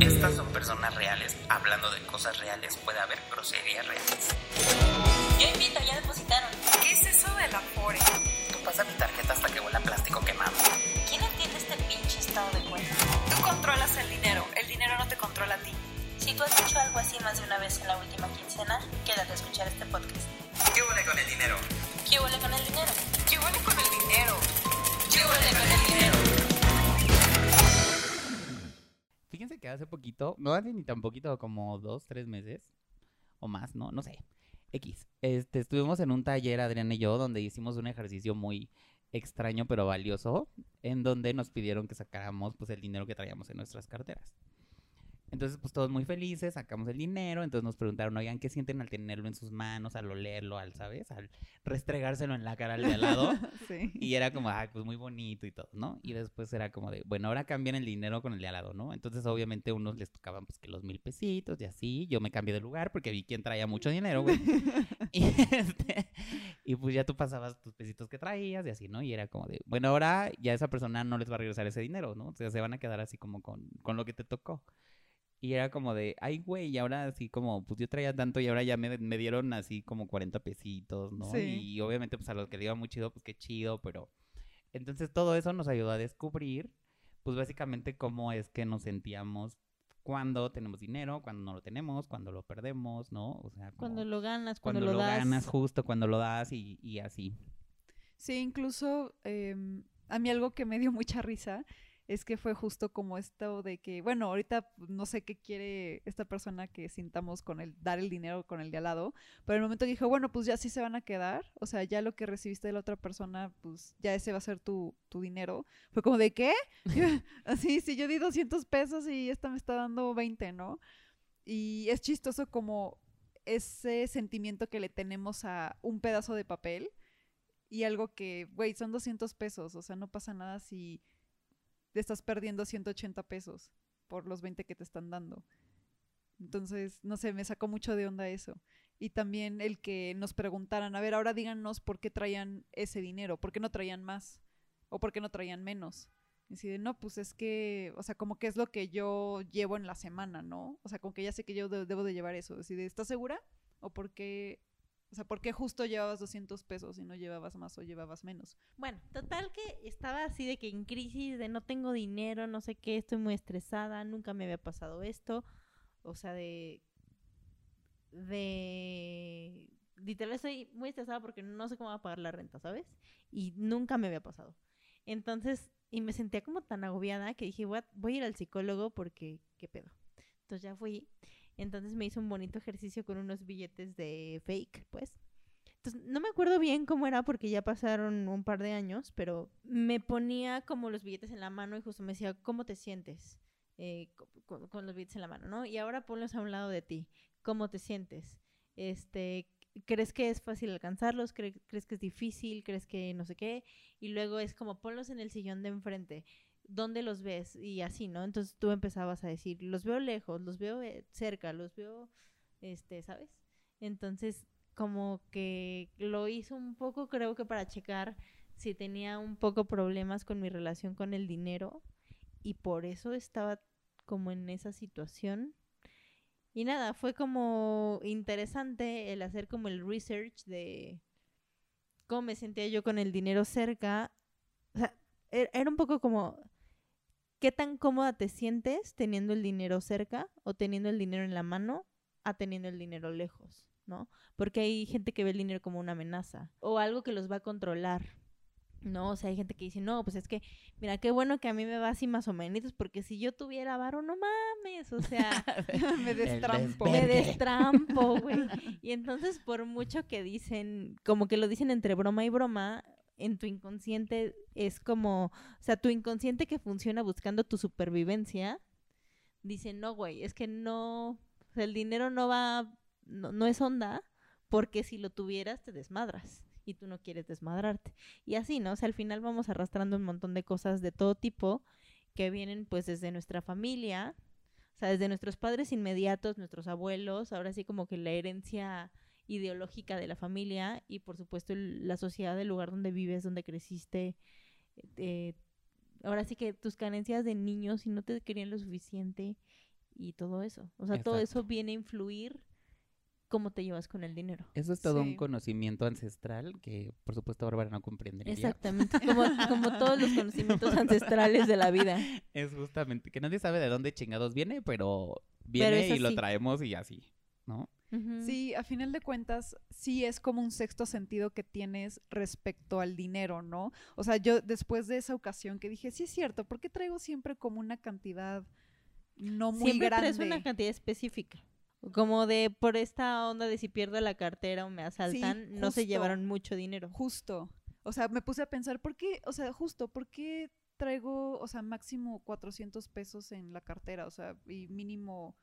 Estas son personas reales. Hablando de cosas reales, puede haber groserías reales. Yo invito, ya depositaron. ¿Qué es eso del Afore? Tú pasa mi tarjeta hasta que huele a plástico quemado. ¿Quién entiende este pinche estado de cuenta? Tú controlas el dinero, el dinero no te controla a ti. Si tú has hecho algo así más de una vez en la última quincena, quédate a escuchar este podcast. ¿Qué huele con el dinero? ¿Qué huele con el dinero? ¿Qué huele con el dinero? ¿Qué huele con el dinero? Fíjense que hace poquito, no hace ni tan poquito, como dos, tres meses o más, no, no sé. X. Este, estuvimos en un taller, Adrián y yo, donde hicimos un ejercicio muy extraño pero valioso, en donde nos pidieron que sacáramos pues el dinero que traíamos en nuestras carteras. Entonces, pues todos muy felices, sacamos el dinero, entonces nos preguntaron, oigan, ¿qué sienten al tenerlo en sus manos, al olerlo, al, ¿sabes? Al restregárselo en la cara al de al lado. Sí. Y era como, ay, pues muy bonito y todo, ¿no? Y después era como de, bueno, ahora cambian el dinero con el de al lado, ¿no? Entonces, obviamente, a unos les tocaban, pues, que los mil pesitos y así. Yo me cambié de lugar porque vi quién traía mucho dinero, güey. y, este, y pues ya tú pasabas tus pesitos que traías y así, ¿no? Y era como de, bueno, ahora ya esa persona no les va a regresar ese dinero, ¿no? O sea, se van a quedar así como con, con lo que te tocó. Y era como de, ay, güey, y ahora así como, pues yo traía tanto y ahora ya me, me dieron así como 40 pesitos, ¿no? Sí. Y obviamente, pues a los que le iba muy chido, pues qué chido, pero... Entonces todo eso nos ayudó a descubrir, pues básicamente cómo es que nos sentíamos cuando tenemos dinero, cuando no lo tenemos, cuando lo perdemos, ¿no? O sea, como Cuando lo ganas, cuando, cuando lo, das. ganas, justo cuando lo das y, y así. Sí, incluso em, a mí algo que me dio mucha risa es que fue justo como esto de que, bueno, ahorita no sé qué quiere esta persona que sintamos con el dar el dinero con el de al lado, pero en el momento que dijo, bueno, pues ya sí se van a quedar, o sea, ya lo que recibiste de la otra persona, pues ya ese va a ser tu, tu dinero. Fue como de, ¿qué? Así, si yo di 200 pesos y esta me está dando 20, ¿no? Y es chistoso como ese sentimiento que le tenemos a un pedazo de papel y algo que, güey, son 200 pesos, o sea, no pasa nada si te estás perdiendo 180 pesos por los 20 que te están dando. Entonces, no sé, me sacó mucho de onda eso. Y también el que nos preguntaran, a ver, ahora díganos por qué traían ese dinero, por qué no traían más o por qué no traían menos. Y así de, no, pues es que, o sea, como que es lo que yo llevo en la semana, ¿no? O sea, como que ya sé que yo de- debo de llevar eso. Así de, ¿estás segura? ¿O por qué, o sea, por qué justo llevabas 200 pesos y no llevabas más o llevabas menos? Bueno, total que estaba así de que en crisis, de no tengo dinero, no sé qué, estoy muy estresada, nunca me había pasado esto. O sea, de. De. Literal, estoy muy estresada porque no sé cómo va a pagar la renta, ¿sabes? Y nunca me había pasado. Entonces, y me sentía como tan agobiada que dije, "What, voy a ir al psicólogo porque, ¿qué pedo? Entonces ya fui. Entonces me hizo un bonito ejercicio con unos billetes de fake, pues. Entonces, no me acuerdo bien cómo era porque ya pasaron un par de años, pero me ponía como los billetes en la mano y justo me decía, ¿cómo te sientes? Eh, co- con, con los billetes en la mano, ¿no? Y ahora ponlos a un lado de ti. ¿Cómo te sientes? Este, ¿crees que es fácil alcanzarlos? ¿Cre- ¿Crees que es difícil? ¿Crees que no sé qué? Y luego es como ponlos en el sillón de enfrente. ¿Dónde los ves? Y así, ¿no? Entonces tú empezabas a decir, los veo lejos, los veo eh, cerca, los veo, este, ¿sabes? Entonces, como que lo hizo un poco, creo que para checar si tenía un poco problemas con mi relación con el dinero y por eso estaba como en esa situación. Y nada, fue como interesante el hacer como el research de cómo me sentía yo con el dinero cerca. O sea, e- era un poco como, ¿qué tan cómoda te sientes teniendo el dinero cerca o teniendo el dinero en la mano a teniendo el dinero lejos? ¿No? Porque hay gente que ve el dinero como una amenaza o algo que los va a controlar. No, o sea, hay gente que dice, no, pues es que, mira, qué bueno que a mí me va así más o menos, porque si yo tuviera varo, no mames, o sea, me destrampo. me destrampo, güey. Y entonces, por mucho que dicen, como que lo dicen entre broma y broma, en tu inconsciente es como, o sea, tu inconsciente que funciona buscando tu supervivencia, dice, no, güey, es que no, o sea, el dinero no va, no, no es onda, porque si lo tuvieras te desmadras y tú no quieres desmadrarte. Y así, ¿no? O sea, al final vamos arrastrando un montón de cosas de todo tipo que vienen pues desde nuestra familia, o sea, desde nuestros padres inmediatos, nuestros abuelos, ahora sí como que la herencia ideológica de la familia y por supuesto el- la sociedad del lugar donde vives, donde creciste. eh, ahora sí que tus carencias de niños, si no te querían lo suficiente y todo eso. O sea, todo eso viene a influir cómo te llevas con el dinero. Eso es todo un conocimiento ancestral que, por supuesto, Bárbara no comprendería. Exactamente, como, como todos los conocimientos ancestrales de la vida. Es justamente que nadie sabe de dónde chingados viene, pero viene y lo traemos y así, ¿no? Sí, a final de cuentas, sí es como un sexto sentido que tienes respecto al dinero, ¿no? O sea, yo después de esa ocasión que dije, sí es cierto, ¿por qué traigo siempre como una cantidad no muy Siempre grande? traes una cantidad específica. Como de por esta onda de si pierdo la cartera o me asaltan, no se llevaron mucho dinero. Justo. O sea, me puse a pensar, ¿por qué? O sea, justo, ¿por qué traigo, o sea, máximo 400 pesos en la cartera? O sea, y mínimo...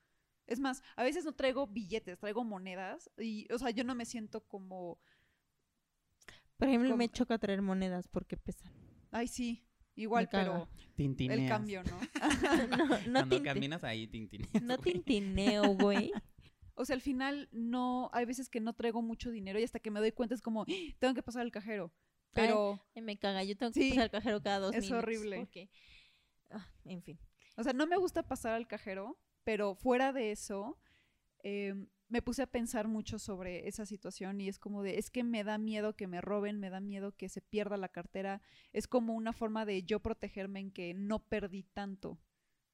Es más, a veces no traigo billetes, traigo monedas y, o sea, yo no me siento como, Por ejemplo, me choca traer monedas porque pesan. ay, sí, igual, pero Tintineas. el cambio, ¿no? no, no, Cuando caminas ahí, tintineas. no güey. tintineo, güey. O sea, al final no, hay veces que no traigo mucho dinero y hasta que me doy cuenta es como, "Ah, tengo que pasar al cajero. Pero, Ay, me caga. Yo tengo que Sí, pasar al cajero cada dos es minutos. horrible. Porque... ah, en fin. o sea, no me gusta pasar al cajero, pero fuera de eso, em, me puse a pensar mucho sobre esa situación y es como de, es que me da miedo que me roben, me da miedo que se pierda la cartera. Es como una forma de yo protegerme en que no perdí tanto.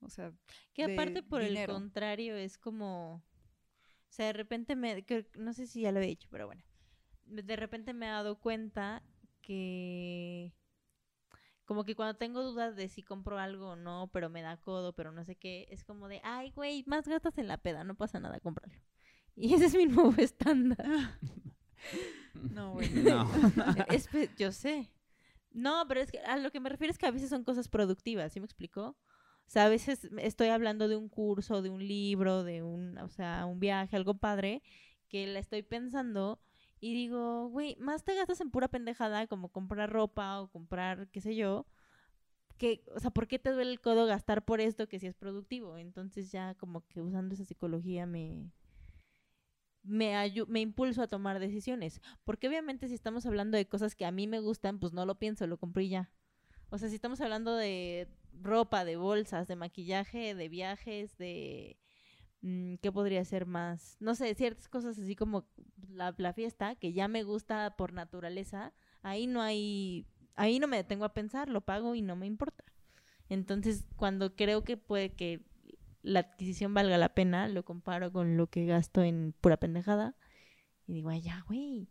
O sea, Que aparte, por dinero. el contrario, es como. O sea, de repente me. no sé si ya lo había dicho, pero bueno. De repente me he dado cuenta que. Como que cuando tengo dudas de si compro algo o no, pero me da codo, pero no sé qué, es como de, ay, güey, más gastas en la peda, no pasa nada, cómpralo. Y ese es mi nuevo estándar. no, güey. No. Es yo sé. No, pero es que a lo que me refiero es que a veces son cosas productivas, ¿sí me explicó? O sea, a veces estoy hablando de un curso, de un libro, de un, o sea, un viaje, algo padre, que la estoy pensando y digo, güey, más te gastas en pura pendejada como comprar ropa o comprar, qué sé yo, que, o sea, ¿por qué te duele el codo gastar por esto que sí es productivo? Entonces ya como que usando esa psicología me, me, me impulso a tomar decisiones. Porque obviamente si estamos hablando de cosas que a mí me gustan, pues no lo pienso, lo compré ya. O sea, si estamos hablando de ropa, de bolsas, de maquillaje, de viajes, de... mm, ¿Qué podría ser más? No sé, ciertas cosas así como la, la fiesta, que ya me gusta por naturaleza, ahí no hay... Ahí no me detengo a pensar, lo pago y no me importa. Entonces, cuando creo que puede que la adquisición valga la pena, lo comparo con lo que gasto en pura pendejada y digo, ay, ya, güey,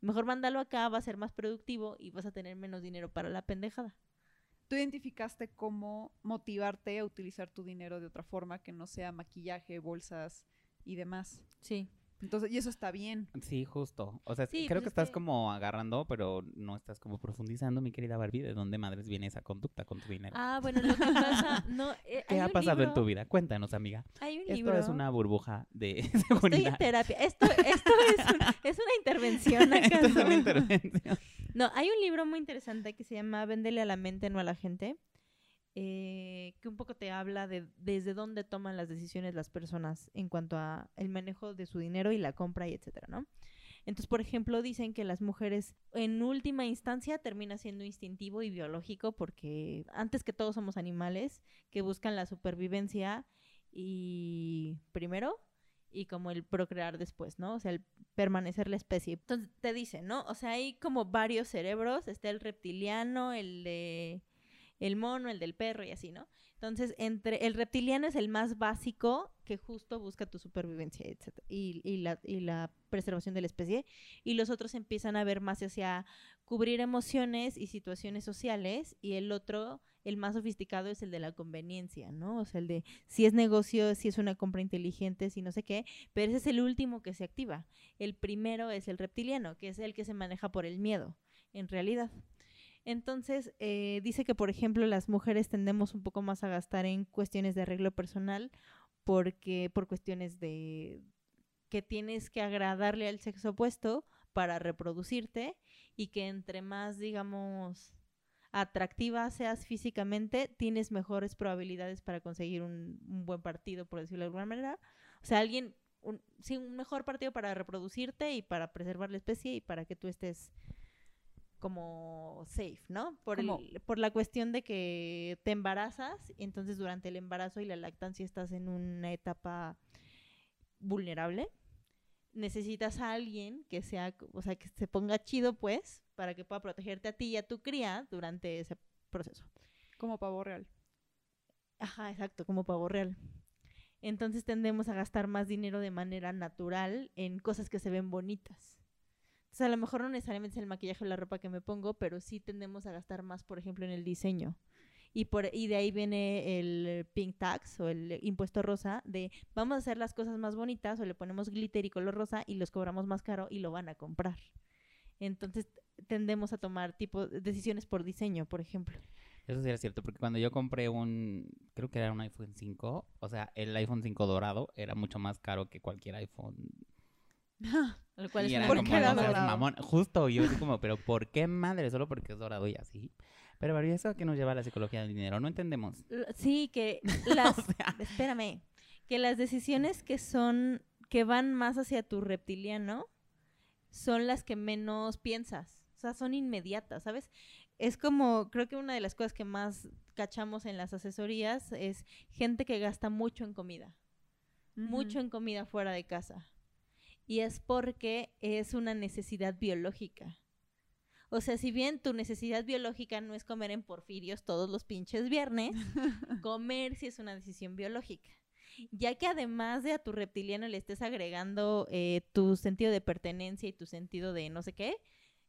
mejor mándalo acá, va a ser más productivo y vas a tener menos dinero para la pendejada. ¿Tú identificaste cómo motivarte a utilizar tu dinero de otra forma que no sea maquillaje, bolsas y demás? Sí. Entonces, y eso está bien. Sí, justo. O sea, Sí, creo pues que es estás que- como agarrando, pero no estás como profundizando, mi querida Barbie, de dónde madres viene esa conducta con tu dinero. Ah, bueno, lo que pasa, no, eh, ¿Qué hay ha un pasado en libro- tu vida? Cuéntanos, amiga. Hay un Esto libro. es una burbuja de Estoy seguridad. en terapia. Esto, esto es, un- es una intervención Esto es acá. una intervención. No, hay un libro muy interesante que se llama Véndele a la mente, no a la gente, eh, que un poco te habla de desde dónde toman las decisiones las personas en cuanto a el manejo de su dinero y la compra y etcétera, ¿no? Entonces, por ejemplo, dicen que las mujeres en última instancia termina siendo instintivo y biológico porque antes que todo somos animales que buscan la supervivencia y primero y como el procrear después, ¿no? O sea, el permanecer la especie. Entonces te dicen, ¿no? O sea, hay como varios cerebros, está el reptiliano, el de el mono, el del perro y así, ¿no? Entonces, entre el reptiliano es el más básico que justo busca tu supervivencia, etc. Y, y la, y la preservación de la especie. Y los otros empiezan a ver más hacia cubrir emociones y situaciones sociales. Y el otro, el más sofisticado, es el de la conveniencia, ¿no? O sea, el de si es negocio, si es una compra inteligente, si no sé qué. Pero ese es el último que se activa. El primero es el reptiliano, que es el que se maneja por el miedo, en realidad. Entonces, eh, dice que, por ejemplo, las mujeres tendemos un poco más a gastar en cuestiones de arreglo personal porque por cuestiones de que tienes que agradarle al sexo opuesto para reproducirte y que entre más, digamos, atractiva seas físicamente, tienes mejores probabilidades para conseguir un, un buen partido, por decirlo de alguna manera. O sea, alguien, un, sí, un mejor partido para reproducirte y para preservar la especie y para que tú estés como safe, ¿no? Por, el- por la cuestión de que te embarazas, entonces durante el embarazo y la lactancia estás en una etapa vulnerable. Necesitas a alguien que sea, o sea, que se ponga chido, pues, para que pueda protegerte a ti y a tu cría durante ese proceso. Como pavo real. Ajá, exacto, como pavo real. Entonces tendemos a gastar más dinero de manera natural en cosas que se ven bonitas. Entonces a lo mejor no necesariamente es el maquillaje o la ropa que me pongo, pero sí tendemos a gastar más, por ejemplo, en el diseño. Y, por, y de ahí viene el pink tax o el impuesto rosa de vamos a hacer las cosas más bonitas o le ponemos glitter y color rosa y los cobramos más caro y lo van a comprar. Entonces tendemos a tomar tipo decisiones por diseño, por ejemplo. Eso sí era cierto, porque cuando yo compré un, creo que era un iPhone 5, o sea, el iPhone 5 dorado era mucho más caro que cualquier iPhone. Lo cual y es. Justo, yo así como, pero ¿por qué madre? Solo porque es dorado y así. Pero, pero ¿y eso a qué nos lleva a la psicología del dinero? No entendemos. Sí, que las... O sea- Espérame. Que las decisiones que son... Que van más hacia tu reptiliano son las que menos piensas. O sea, son inmediatas, ¿sabes? Es como... Creo que una de las cosas que más cachamos en las asesorías es gente que gasta mucho en comida. Mucho en comida fuera de casa. Y es porque es una necesidad biológica. O sea, si bien tu necesidad biológica no es comer en porfirios todos los pinches viernes, comer sí es una decisión biológica. Ya que además de a tu reptiliano le estés agregando eh, tu sentido de pertenencia y tu sentido de no sé qué,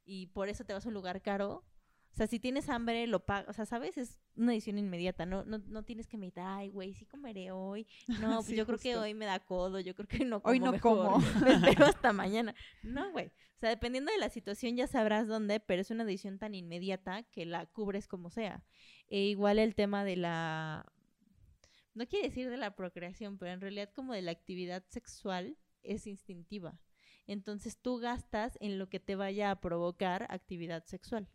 y por eso te vas a un lugar caro. O sea, si tienes hambre, lo pagas. O sea, ¿sabes? Es una decisión inmediata. No, no, no tienes que meditar, ay, güey, sí comeré hoy. No, pues Sí, yo creo que hoy me da codo. Yo creo que no como Hoy no mejor, como. Me espero hasta mañana. No, güey. O sea, dependiendo de la situación ya sabrás dónde, pero es una decisión tan inmediata que la cubres como sea. E igual el tema de la... No quiere decir de la procreación, pero en realidad como de la actividad sexual es instintiva. Entonces tú gastas en lo que te vaya a provocar actividad sexual.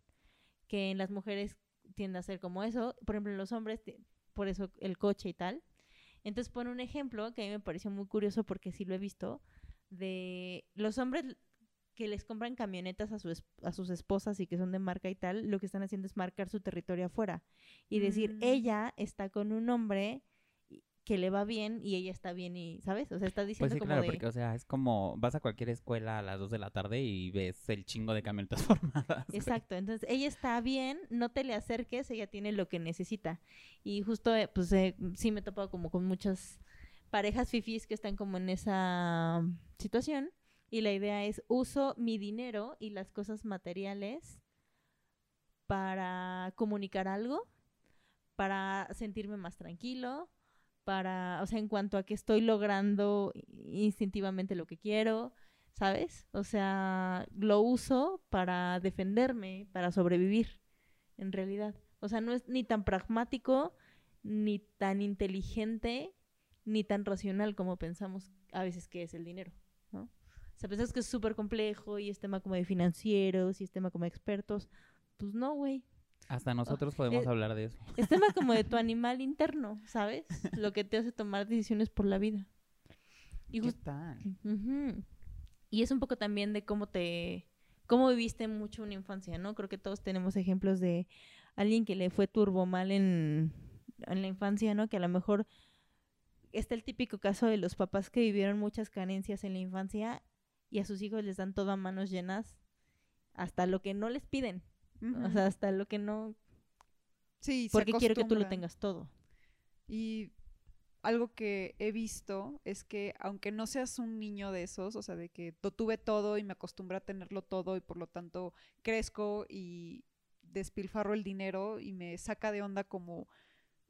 Que en las mujeres tiende a ser como eso. Por ejemplo, en los hombres, por eso el coche y tal. Entonces pone un ejemplo que a mí me pareció muy curioso porque sí lo he visto. De los hombres que les compran camionetas a, su a sus esposas y que son de marca y tal, lo que están haciendo es marcar su territorio afuera y decir, Mm. ella está con un hombre que le va bien y ella está bien y, ¿sabes? O sea, está Pues diciendo sí, como claro, de... porque, o sea, es como vas a cualquier escuela a las 2 de la tarde y ves el chingo de camionetas formadas. Exacto, entonces ella está bien, no te le acerques, ella tiene lo que necesita. Y justo, eh, pues eh, sí me he topado como con muchas parejas fifís que están como en esa situación. Y la idea es uso mi dinero y las cosas materiales para comunicar algo, para sentirme más tranquilo, para, o sea, en cuanto a que estoy logrando instintivamente lo que quiero, ¿sabes? O sea, lo uso para defenderme, para sobrevivir, en realidad. O sea, no es ni tan pragmático, ni tan inteligente, ni tan racional como pensamos a veces que es el dinero, ¿no? O sea, pensamos que es súper complejo y es tema como de financieros y es tema como de expertos. Pues no, güey. Hasta nosotros podemos eh, hablar de eso. Es tema como de tu animal interno, ¿sabes? Lo que te hace tomar decisiones por la vida. Y ¿Qué tal? Y es un poco también de cómo te, cómo viviste mucho una infancia, ¿no? Creo que todos tenemos ejemplos de alguien que le fue turbo mal en, en la infancia, ¿no? Que a lo mejor está el típico caso de los papás que vivieron muchas carencias en la infancia y a sus hijos les dan todo a manos llenas hasta lo que no les piden, o sea, hasta lo que no, sí, se porque quiero que tú lo tengas todo. Y algo que he visto es que aunque no seas un niño de esos, o sea, de que lo tuve todo y me acostumbré a tenerlo todo y por lo tanto crezco y despilfarro el dinero y me saca de onda como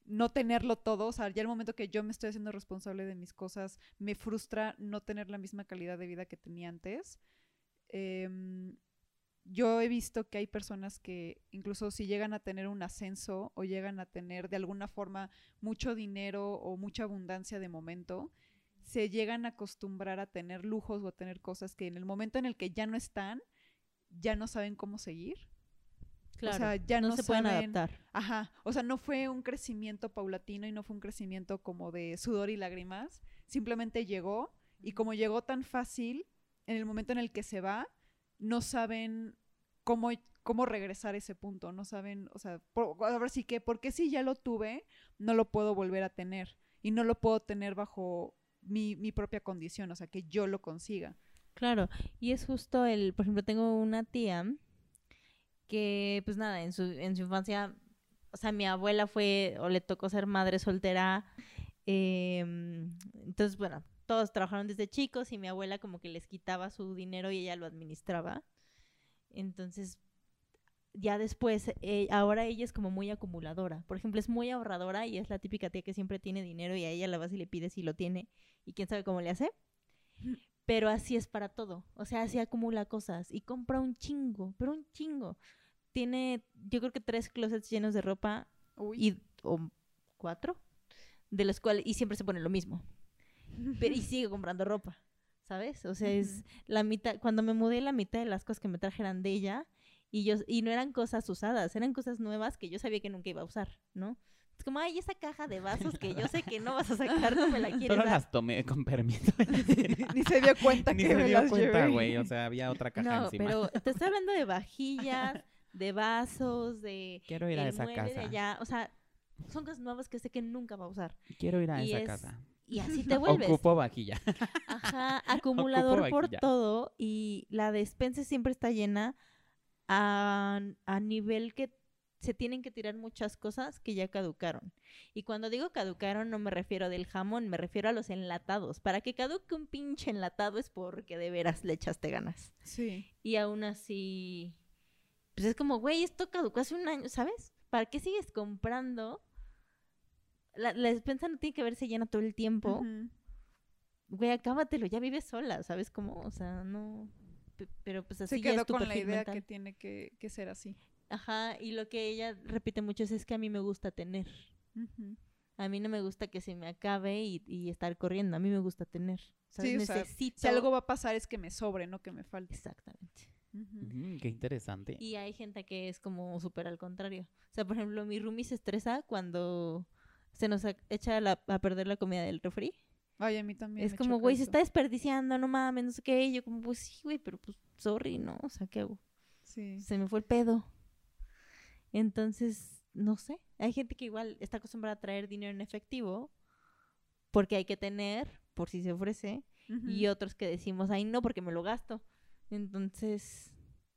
no tenerlo todo, o sea, ya el momento que yo me estoy haciendo responsable de mis cosas, me frustra no tener la misma calidad de vida que tenía antes. Em, yo he visto que hay personas que incluso si llegan a tener un ascenso o llegan a tener de alguna forma mucho dinero o mucha abundancia de momento, se llegan a acostumbrar a tener lujos o a tener cosas que en el momento en el que ya no están, ya no saben cómo seguir. Claro, sea, ya no se pueden saben- adaptar. Ajá, o sea, no fue un crecimiento paulatino y no fue un crecimiento como de sudor y lágrimas, simplemente llegó y como llegó tan fácil, en el momento en el que se va, no saben cómo, cómo regresar a ese punto, no saben, o sea, por, ahora sí que, porque si ya lo tuve, no lo puedo volver a tener y no lo puedo tener bajo mi, mi propia condición, o sea, que yo lo consiga. Claro, y es justo el, por ejemplo, tengo una tía que, pues nada, en su, en su infancia, o sea, mi abuela fue, o le tocó ser madre soltera, em, entonces, bueno, todos trabajaron desde chicos y mi abuela como que les quitaba su dinero y ella lo administraba. Entonces, ya después, eh, ahora ella es como muy acumuladora. Por ejemplo, es muy ahorradora y es la típica tía que siempre tiene dinero y a ella la vas y le pides si lo tiene y quién sabe cómo le hace. Pero así es para todo. O sea, así acumula cosas y compra un chingo, pero un chingo. Tiene, yo creo que tres closets llenos de ropa Uy. y o cuatro, de los cuales y siempre se pone lo mismo. Pero y sigue comprando ropa, ¿sabes? O sea, es la mitad cuando me mudé la mitad de las cosas que me trajeran de ella y yo y no eran cosas usadas, eran cosas nuevas que yo sabía que nunca iba a usar, ¿no? Es como, ay, esa caja de vasos que yo sé que no vas a sacar, no me la quieres Solo dar. las tomé con permiso. Ni se dio cuenta Ni que se me dio las cuenta, güey. O sea, había otra caja No, encima. pero te estoy hablando de vajillas, de vasos, de Quiero ir a esa mueble de casa. allá, o sea, son cosas nuevas que sé que nunca va a usar. Quiero ir a y esa es casa. Y así te vuelves. Ocupo vajilla. Ajá, acumulador por todo y la despensa siempre está llena a, a nivel que se tienen que tirar muchas cosas que ya caducaron. Y cuando digo caducaron no me refiero del jamón, me refiero a los enlatados. Para que caduque un pinche enlatado es porque de veras le echaste ganas. Sí. Y aún así, pues es como, güey, esto caducó hace un año, ¿sabes? ¿Para qué sigues comprando? La, la despensa no tiene que verse llena todo el tiempo Ujú. güey, acábatelo, ya vives sola, ¿sabes cómo? O sea, no... pe- Pero pues así Se ya quedó es tu con la idea mental. que tiene que, que ser así. Ajá, y lo que ella repite mucho es, es que a mí me gusta tener. Ujú. A mí no me gusta que se me acabe y, y estar corriendo. A mí me gusta tener. ¿sabes? Sí, o sea, Necesito... Si algo va a pasar es que me sobre, no que me falte. Exactamente. Ujú. Mm, qué interesante. Y hay gente que es como súper al contrario. O sea, por ejemplo, mi roomie se estresa cuando se nos echa la- a perder la comida del refri. Ay, a mí también. es me como, güey, se está desperdiciando, no mames, no sé qué. Y yo como, pues sí, güey, pero pues, sorry, ¿no? O sea, ¿qué hago? Sí. se me fue el pedo. Entonces, no sé. Hay gente que igual está acostumbrada a traer dinero en efectivo porque hay que tener, por si se ofrece, y otros que decimos, ay, no, porque me lo gasto. Entonces,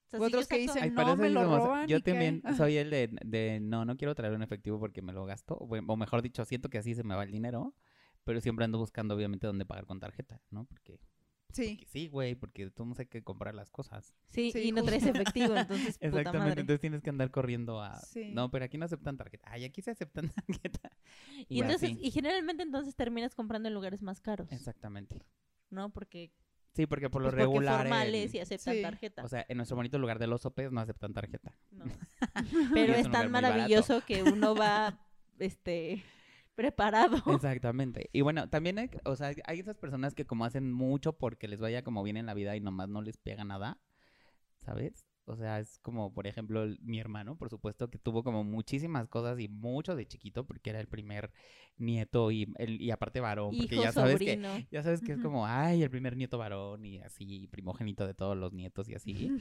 o sea, otros que dicen, Ay, no, me lo como- roban Yo y qué". también Ah. soy el de, de, no, no quiero traer un efectivo porque me lo gasto. O, mejor dicho, siento que así se me va el dinero. Pero siempre ando buscando, obviamente, dónde pagar con tarjeta, ¿no? Porque, Sí. porque sí, güey, porque tú no sé qué comprar las cosas. Sí, Sí, y no traes justo. efectivo, entonces, puta Exactamente, madre. entonces tienes que andar corriendo a... Sí. No, pero aquí no aceptan tarjeta. Ay, aquí se aceptan tarjeta. Y, entonces, así. y generalmente entonces terminas comprando en lugares más caros, Exactamente. ¿no? Porque, Sí, porque por lo pues, porque regular... formales en- y aceptan Sí. tarjeta. O sea, en nuestro bonito lugar de los sopes no aceptan tarjeta. No. Pero es tan maravilloso que uno va, este, preparado. Exactamente. Y bueno, también hay, o sea, hay esas personas que como hacen mucho porque les vaya como bien en la vida y nomás no les pega nada, ¿sabes? O sea, es como, por ejemplo, el- mi hermano, por supuesto, que tuvo como muchísimas cosas y mucho de chiquito porque era el primer nieto y, el, y aparte varón, porque Hijo, ya sabes que ya sabes que es como, ay, el primer nieto varón y así, primogénito de todos los nietos y así.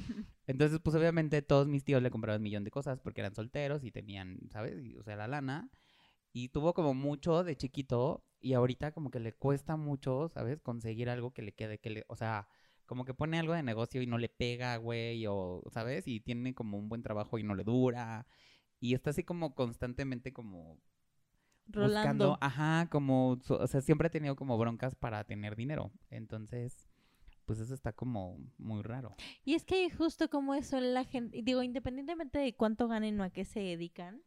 Entonces, pues obviamente todos mis tíos le compraban un millón de cosas porque eran solteros y tenían, ¿sabes? Y, o sea, la lana. Y tuvo como mucho de chiquito y ahorita como que le cuesta mucho, ¿sabes? Conseguir algo que le quede, que le, o sea, como que pone algo de negocio y no le pega, güey, o, ¿sabes? Y tiene como un buen trabajo y no le dura. Y está así como constantemente como Rolando. buscando, ajá, como, o sea, siempre ha tenido como broncas para tener dinero. Entonces, pues eso está como muy raro. Y es que justo como eso, la gente, digo, independientemente de cuánto ganen o a qué se dedican,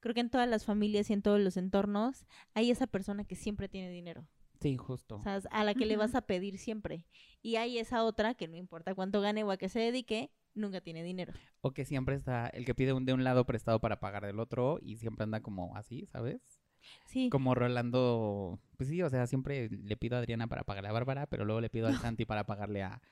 creo que en todas las familias y en todos los entornos hay esa persona que siempre tiene dinero, Sí, justo. o sea, a la que le vas a pedir siempre. Y hay esa otra que no importa cuánto gane o a qué se dedique, nunca tiene dinero. O que siempre está el que pide un, de un lado prestado para pagar del otro y siempre anda como así, ¿sabes? Sí, Como Rolando, pues sí, o sea, siempre le pido a Adriana para pagarle a Bárbara, pero luego le pido al Santi para pagarle a,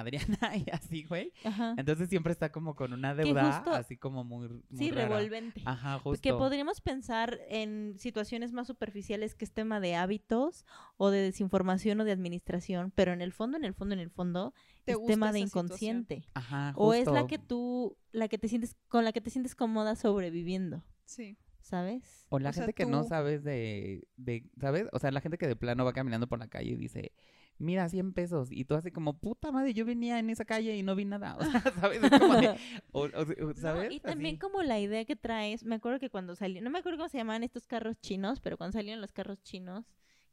Adriana y así, güey. Ajá. Entonces siempre está como con una deuda justo- así como muy, muy Sí, rara. revolvente. Ajá, justo. Que podríamos pensar en situaciones más superficiales que es tema de hábitos o de desinformación o de administración, pero en el fondo, en el fondo, en el fondo, ¿Te es tema de situación? inconsciente. Ajá, O es la justo. que tú, la que te sientes, con la que te sientes cómoda sobreviviendo, Sí. ¿sabes? O la O sea, gente que no sabes de, de, ¿sabes? O sea, la gente que de plano va caminando por la calle y dice, mira, 100 pesos. Y tú así como, puta madre, yo venía en esa calle y no vi nada. O sea, ¿sabes? Es como de, o- o- o- No, ¿sabes? y también Así. como la idea que traes, me acuerdo que cuando salió, no me acuerdo cómo se llamaban estos carros chinos, pero cuando salieron los carros chinos,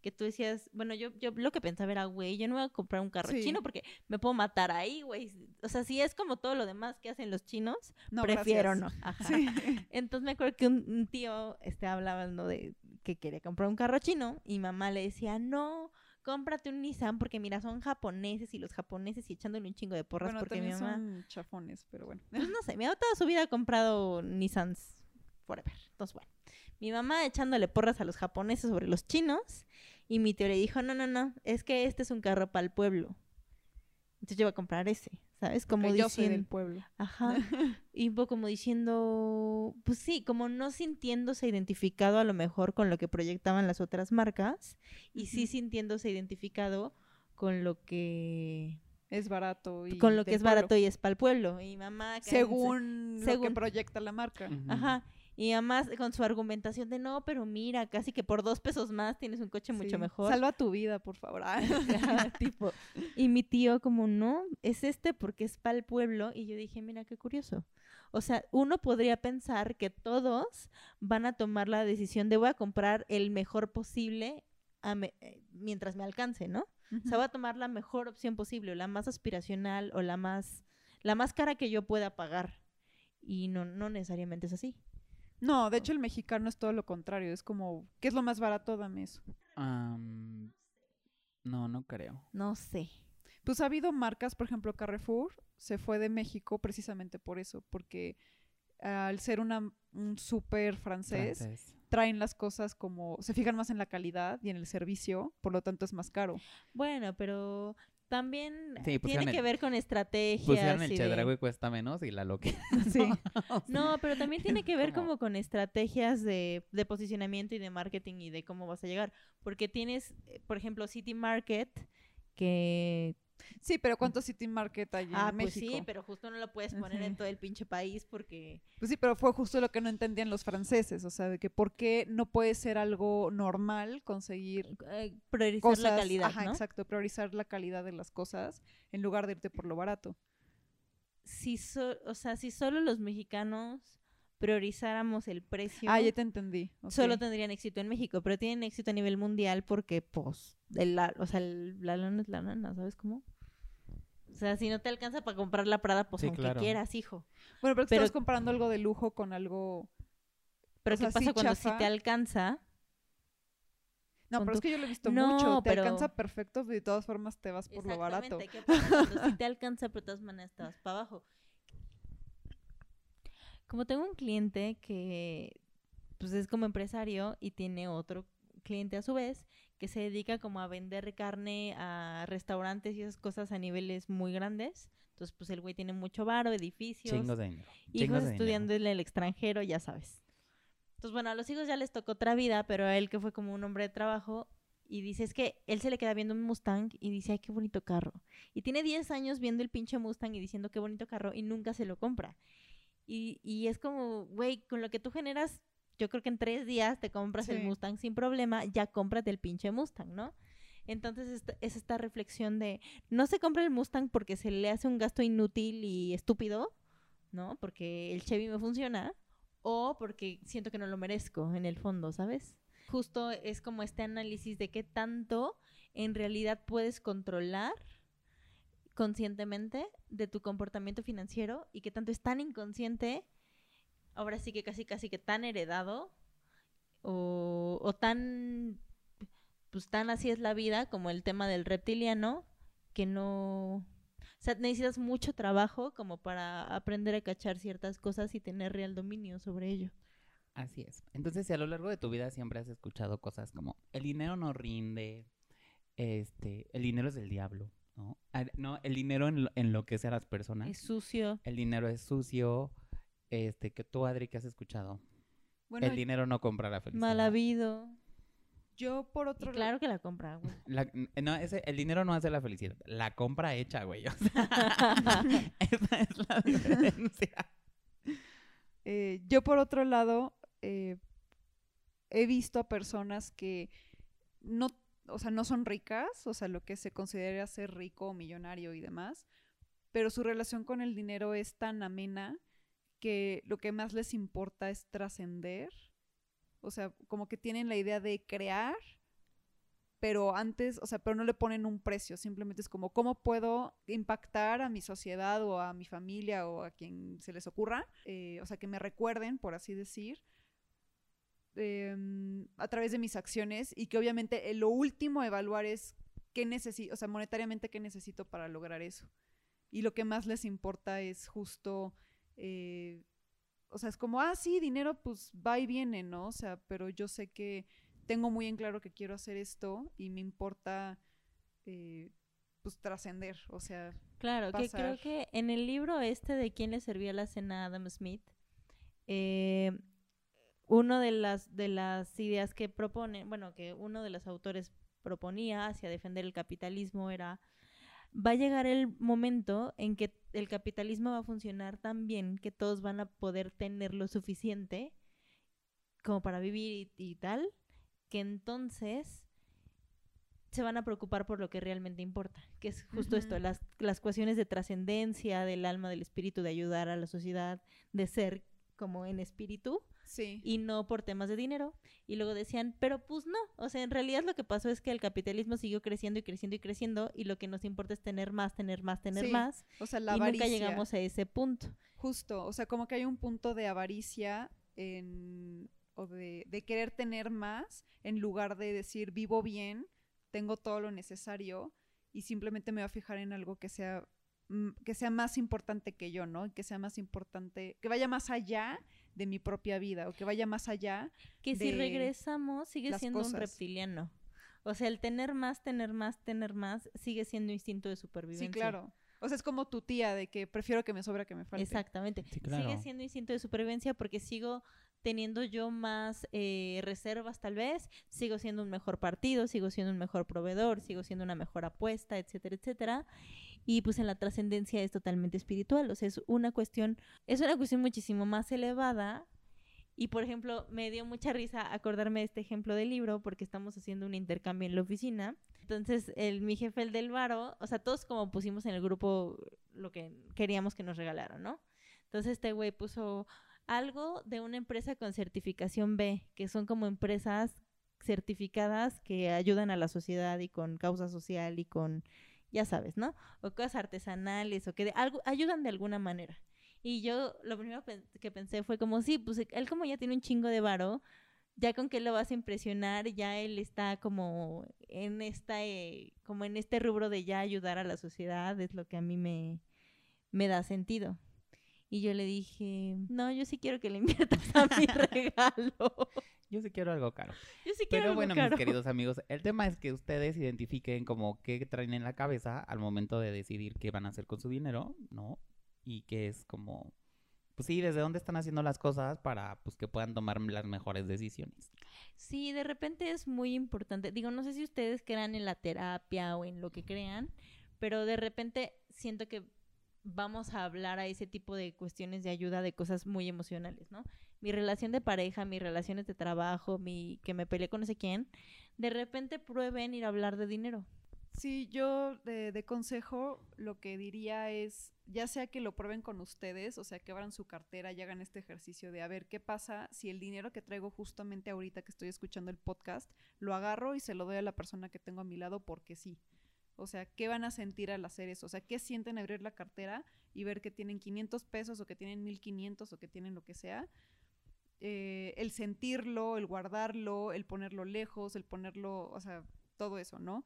que tú decías, bueno, yo, yo lo que pensaba era, güey, yo no voy a comprar un carro Sí. chino porque me puedo matar ahí, güey. O sea, si es como todo lo demás que hacen los chinos, No, prefiero gracias. no. Ajá. Sí. Entonces me acuerdo que un, un tío este, hablaba ¿no? de que quería comprar un carro chino y mamá le decía, no, cómprate un Nissan porque mira, son japoneses y los japoneses y echándole un chingo de porras Bueno, porque mi mamá, son chafones, pero bueno. pues no sé, mi mamá toda su vida ha comprado Nissans forever. Entonces, bueno, mi mamá echándole porras a los japoneses sobre los chinos y mi tío le dijo, no, no, no, es que este es un carro para el pueblo. Entonces yo voy a comprar ese, ¿sabes? Como Porque yo soy del diciendo, pueblo. Ajá. Y un poco como diciendo, pues sí, como no sintiéndose identificado a lo mejor con lo que proyectaban las otras marcas y sí sintiéndose identificado con lo que Es barato y con lo que es pueblo. barato y es para el pueblo. Y mamá en- según, lo que según- proyecta la marca. Ajá. Y además con su argumentación de no, pero mira, casi que por dos pesos más tienes un coche mucho mejor. Salva tu vida, por favor. Ah. Tipo. Y mi tío como, no, es este porque es para el pueblo. Y yo dije, mira, qué curioso. O sea, uno podría pensar que todos van a tomar la decisión de voy a comprar el mejor posible a me- eh, mientras me alcance, ¿no? O sea, voy a tomar la mejor opción posible, o la más aspiracional, o la más, la más cara que yo pueda pagar. Y no, no necesariamente es así. No, de hecho el mexicano es todo lo contrario. Es como, ¿qué es lo más barato? Dame eso. No, no creo. No sé. Pues ha habido marcas, por ejemplo, Carrefour se fue de México precisamente por eso, porque al ser una, un súper francés, Francés. traen las cosas como, se fijan más en la calidad y en el servicio, por lo tanto es más caro. Bueno, pero también Sí, pusieron tiene que ver con estrategias. Pusieron el y de- chedraui cuesta menos y la loque. Sí. No, pero también tiene que ver Como- como con estrategias de, de posicionamiento y de marketing y de cómo vas a llegar. Porque tienes, eh, por ejemplo, City Market, que... Sí, pero ¿cuántos City Market hay ah, en pues México? sí, pero justo no lo puedes poner en todo el pinche país porque... Pues sí, pero fue justo lo que no entendían los franceses, o sea, de que por qué no puede ser algo normal conseguir eh, priorizar cosas, la calidad, ajá, ¿no? exacto, priorizar la calidad de las cosas en lugar de irte por lo barato. Si so- o sea, si solo los mexicanos priorizáramos el precio, Ah, ya te entendí. solo tendrían éxito en México, pero tienen éxito a nivel mundial porque, pues, el la- o sea, el- la lana es la lana, ¿sabes cómo? O sea, si no te alcanza para comprar la Prada, pues Sí, aunque claro. quieras, hijo. Bueno, pero, pero- estás comparando algo de lujo con algo... Pero O ¿qué sea, sí pasa cuando sí chafa. te alcanza? No, pero es que yo lo he visto No, mucho. Te pero- alcanza perfecto, pero de todas formas te vas por lo barato. ¿qué pasa cuando sí te alcanza, pero de todas maneras te vas para abajo? Como tengo un cliente que pues es como empresario y tiene otro cliente a su vez que se dedica como a vender carne a restaurantes y esas cosas a niveles muy grandes. Entonces, pues el güey tiene mucho varo, edificios, Chingos de dinero. hijos de dinero. estudiando en el extranjero, ya sabes. Entonces, bueno, a los hijos ya les tocó otra vida, pero a él que fue como un hombre de trabajo y dice, es que él se le queda viendo un Mustang y dice, ay, qué bonito carro. Y tiene 10 años viendo el pinche Mustang y diciendo, qué bonito carro y nunca se lo compra. Y, y es como, güey, con lo que tú generas, yo creo que en tres días te compras el. Mustang sin problema, ya cómprate el pinche Mustang, ¿no? Entonces esta- es esta reflexión de, no se compra el Mustang porque se le hace un gasto inútil y estúpido, ¿no? Porque el Chevy me funciona, o porque siento que no lo merezco en el fondo, ¿sabes? Justo es como este análisis de qué tanto en realidad puedes controlar conscientemente de tu comportamiento financiero y qué tanto es tan inconsciente, ahora sí que casi casi que tan heredado o, o tan pues tan así es la vida como el tema del reptiliano que no o sea, necesitas mucho trabajo como para aprender a cachar ciertas cosas y tener real dominio sobre ello. Así es. Entonces, si a lo largo de tu vida siempre has escuchado cosas como el dinero no rinde, este, el dinero es del diablo, ¿no? No, el dinero enlo- enloquece a las personas. Es sucio. El dinero es sucio. Este, que tú, Adri, que has escuchado. Bueno, el dinero no compra la felicidad. Mal habido. yo por Y otro lado... claro que la compra, güey. La- no, ese, el dinero no hace la felicidad. La compra hecha, güey. O sea, esa es la diferencia. Eh, yo por otro lado eh, he visto a personas que no, o sea, no son ricas, o sea, lo que se considera ser rico o millonario y demás, pero su relación con el dinero es tan amena que lo que más les importa es trascender, o sea, como que tienen la idea de crear, pero antes, o sea, pero no le ponen un precio, simplemente es como, ¿cómo puedo impactar a mi sociedad o a mi familia o a quien se les ocurra? Eh, o sea, que me recuerden, por así decir, em, a través de mis acciones y que obviamente eh, lo último a evaluar es qué necesito, o sea, monetariamente qué necesito para lograr eso. Y lo que más les importa es justo, eh, o sea, es como, ah, sí, dinero pues va y viene, ¿no? O sea, pero yo sé que tengo muy en claro que quiero hacer esto y me importa, eh, pues, trascender, o sea, Claro, que creo que en el libro este de quién le servía la cena a Adam Smith, eh, uno de las de las ideas que propone, bueno, que uno de los autores proponía hacia defender el capitalismo era va a llegar el momento en que el capitalismo va a funcionar tan bien que todos van a poder tener lo suficiente como para vivir y, y tal, que entonces se van a preocupar por lo que realmente importa, que es justo esto, las, las cuestiones de trascendencia, del alma, del espíritu, de ayudar a la sociedad, de ser como en espíritu sí. y no por temas de dinero. Y luego decían, pero pues no, o sea, en realidad lo que pasó es que el capitalismo siguió creciendo y creciendo y creciendo y lo que nos importa es tener más, tener más, tener Sí, más o sea, la y avaricia. nunca llegamos a ese punto. Justo, o sea, como que hay un punto de avaricia en, o de, de querer tener más en lugar de decir vivo bien, tengo todo lo necesario y simplemente me voy a fijar en algo que sea mm, que sea más importante que yo, ¿no? Que sea más importante, que vaya más allá de mi propia vida o que vaya más allá. Que si regresamos sigue siendo un reptiliano. O sea, el tener más, tener más, tener más sigue siendo instinto de supervivencia. Sí, claro. O sea, es como tu tía de que prefiero que me sobra que me falte. Exactamente. Sí, claro. Sigue siendo instinto de supervivencia porque sigo teniendo yo más eh, reservas tal vez, sigo siendo un mejor partido, sigo siendo un mejor proveedor, sigo siendo una mejor apuesta, etcétera, etcétera. Y pues en la trascendencia es totalmente espiritual, o sea, es una cuestión, es una cuestión muchísimo más elevada. Y por ejemplo, me dio mucha risa acordarme de este ejemplo del libro porque estamos haciendo un intercambio en la oficina. Entonces, el, mi jefe, el del Varo, o sea, todos como pusimos en el grupo lo que queríamos que nos regalaron, ¿no? Entonces este güey puso algo de una empresa con certificación B, que son como empresas certificadas que ayudan a la sociedad y con causa social y con, ya sabes, ¿no? O cosas artesanales o que de, algo ayudan de alguna manera. Y yo lo primero que pensé fue como, sí, pues él como ya tiene un chingo de varo, ya con que lo vas a impresionar, ya él está como en esta, eh, como en este rubro de ya ayudar a la sociedad, es lo que a mí me, me da sentido. Y yo le dije, no, yo sí quiero que le inviertas a mi regalo. Yo sí quiero algo caro. Yo sí quiero Pero algo bueno, caro. mis queridos amigos, el tema es que ustedes identifiquen como qué traen en la cabeza al momento de decidir qué van a hacer con su dinero, ¿no? Y que es como, pues sí, desde dónde están haciendo las cosas para pues que puedan tomar las mejores decisiones. Sí, de repente es muy importante. Digo, no sé si ustedes crean en la terapia o en lo que crean, pero de repente siento que vamos a hablar a ese tipo de cuestiones de ayuda de cosas muy emocionales, ¿no? Mi relación de pareja, mis relaciones de trabajo, mi que me peleé con no sé quién, de repente prueben ir a hablar de dinero. Sí, yo de, de consejo lo que diría es, ya sea que lo prueben con ustedes, o sea, que abran su cartera y hagan este ejercicio de a ver qué pasa si el dinero que traigo justamente ahorita que estoy escuchando el podcast, lo agarro y se lo doy a la persona que tengo a mi lado porque sí. O sea, ¿qué van a sentir al hacer eso? O sea, ¿qué sienten abrir la cartera y ver que tienen 500 pesos o que tienen 1500 o que tienen lo que sea? Eh, el sentirlo, el guardarlo, el ponerlo lejos, el ponerlo, o sea, todo eso, ¿no?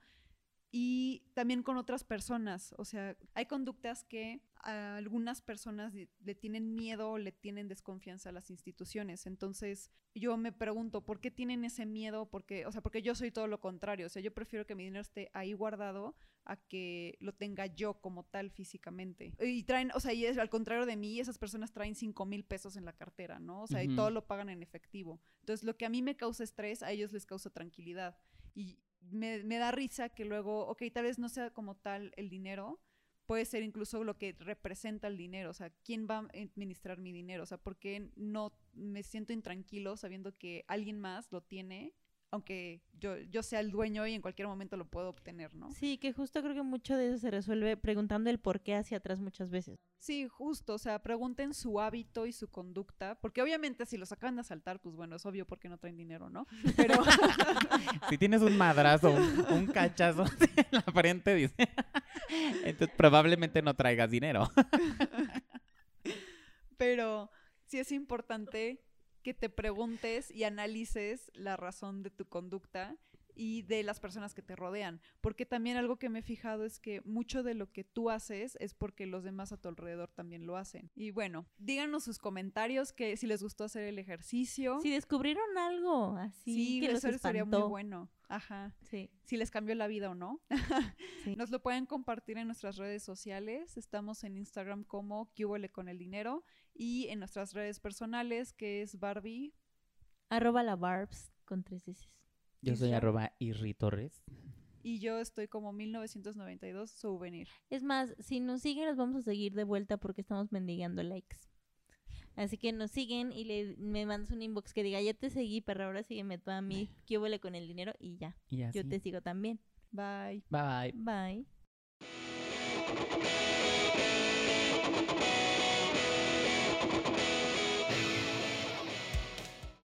Y también con otras personas. O sea, hay conductas que a algunas personas le tienen miedo o le tienen desconfianza a las instituciones. Entonces, yo me pregunto, ¿por qué tienen ese miedo? Porque, o sea, porque yo soy todo lo contrario. O sea, yo prefiero que mi dinero esté ahí guardado a que lo tenga yo como tal físicamente. Y traen, o sea, y es al contrario de mí, esas personas traen 5 mil pesos en la cartera, ¿no? O sea, y Ujú. todo lo pagan en efectivo. Entonces, lo que a mí me causa estrés, a ellos les causa tranquilidad. Y me, me da risa que luego, ok, tal vez no sea como tal el dinero, puede ser incluso lo que representa el dinero, o sea, quién va a administrar mi dinero, o sea, por qué no me siento intranquilo sabiendo que alguien más lo tiene, aunque yo, yo sea el dueño y en cualquier momento lo puedo obtener, ¿no? Sí, que justo creo que mucho de eso se resuelve preguntando el por qué hacia atrás muchas veces. Sí, justo, o sea, pregunten su hábito y su conducta, porque obviamente si los acaban de asaltar, pues bueno, es obvio porque no traen dinero, ¿no? Pero Si tienes un madrazo, un, un cachazo en la frente, dice. Entonces probablemente no traigas dinero. pero sí es importante que te preguntes y analices la razón de tu conducta y de las personas que te rodean. Porque también algo que me he fijado es que mucho de lo que tú haces es porque los demás a tu alrededor también lo hacen. Y bueno, díganos sus comentarios que si les gustó hacer el ejercicio. Si descubrieron algo así sí, que los eso sería muy bueno. Ajá. Sí, Si les cambió la vida o no. Sí. Nos lo pueden compartir en nuestras redes sociales. Estamos en Instagram como Cubole con el dinero y en nuestras redes personales que es Barbie. Arroba la Barbs con tres S. Yo soy arroba Irri Torres. Y yo estoy como 1992 souvenir. Es más, si nos siguen, los vamos a seguir de vuelta porque estamos mendigando likes. Así que nos siguen y le, me mandas un inbox que diga, ya te seguí, pero ahora sígueme tú a mí, que huele con el dinero y ya. Y. Yo te sigo también. Bye. Bye bye. Bye.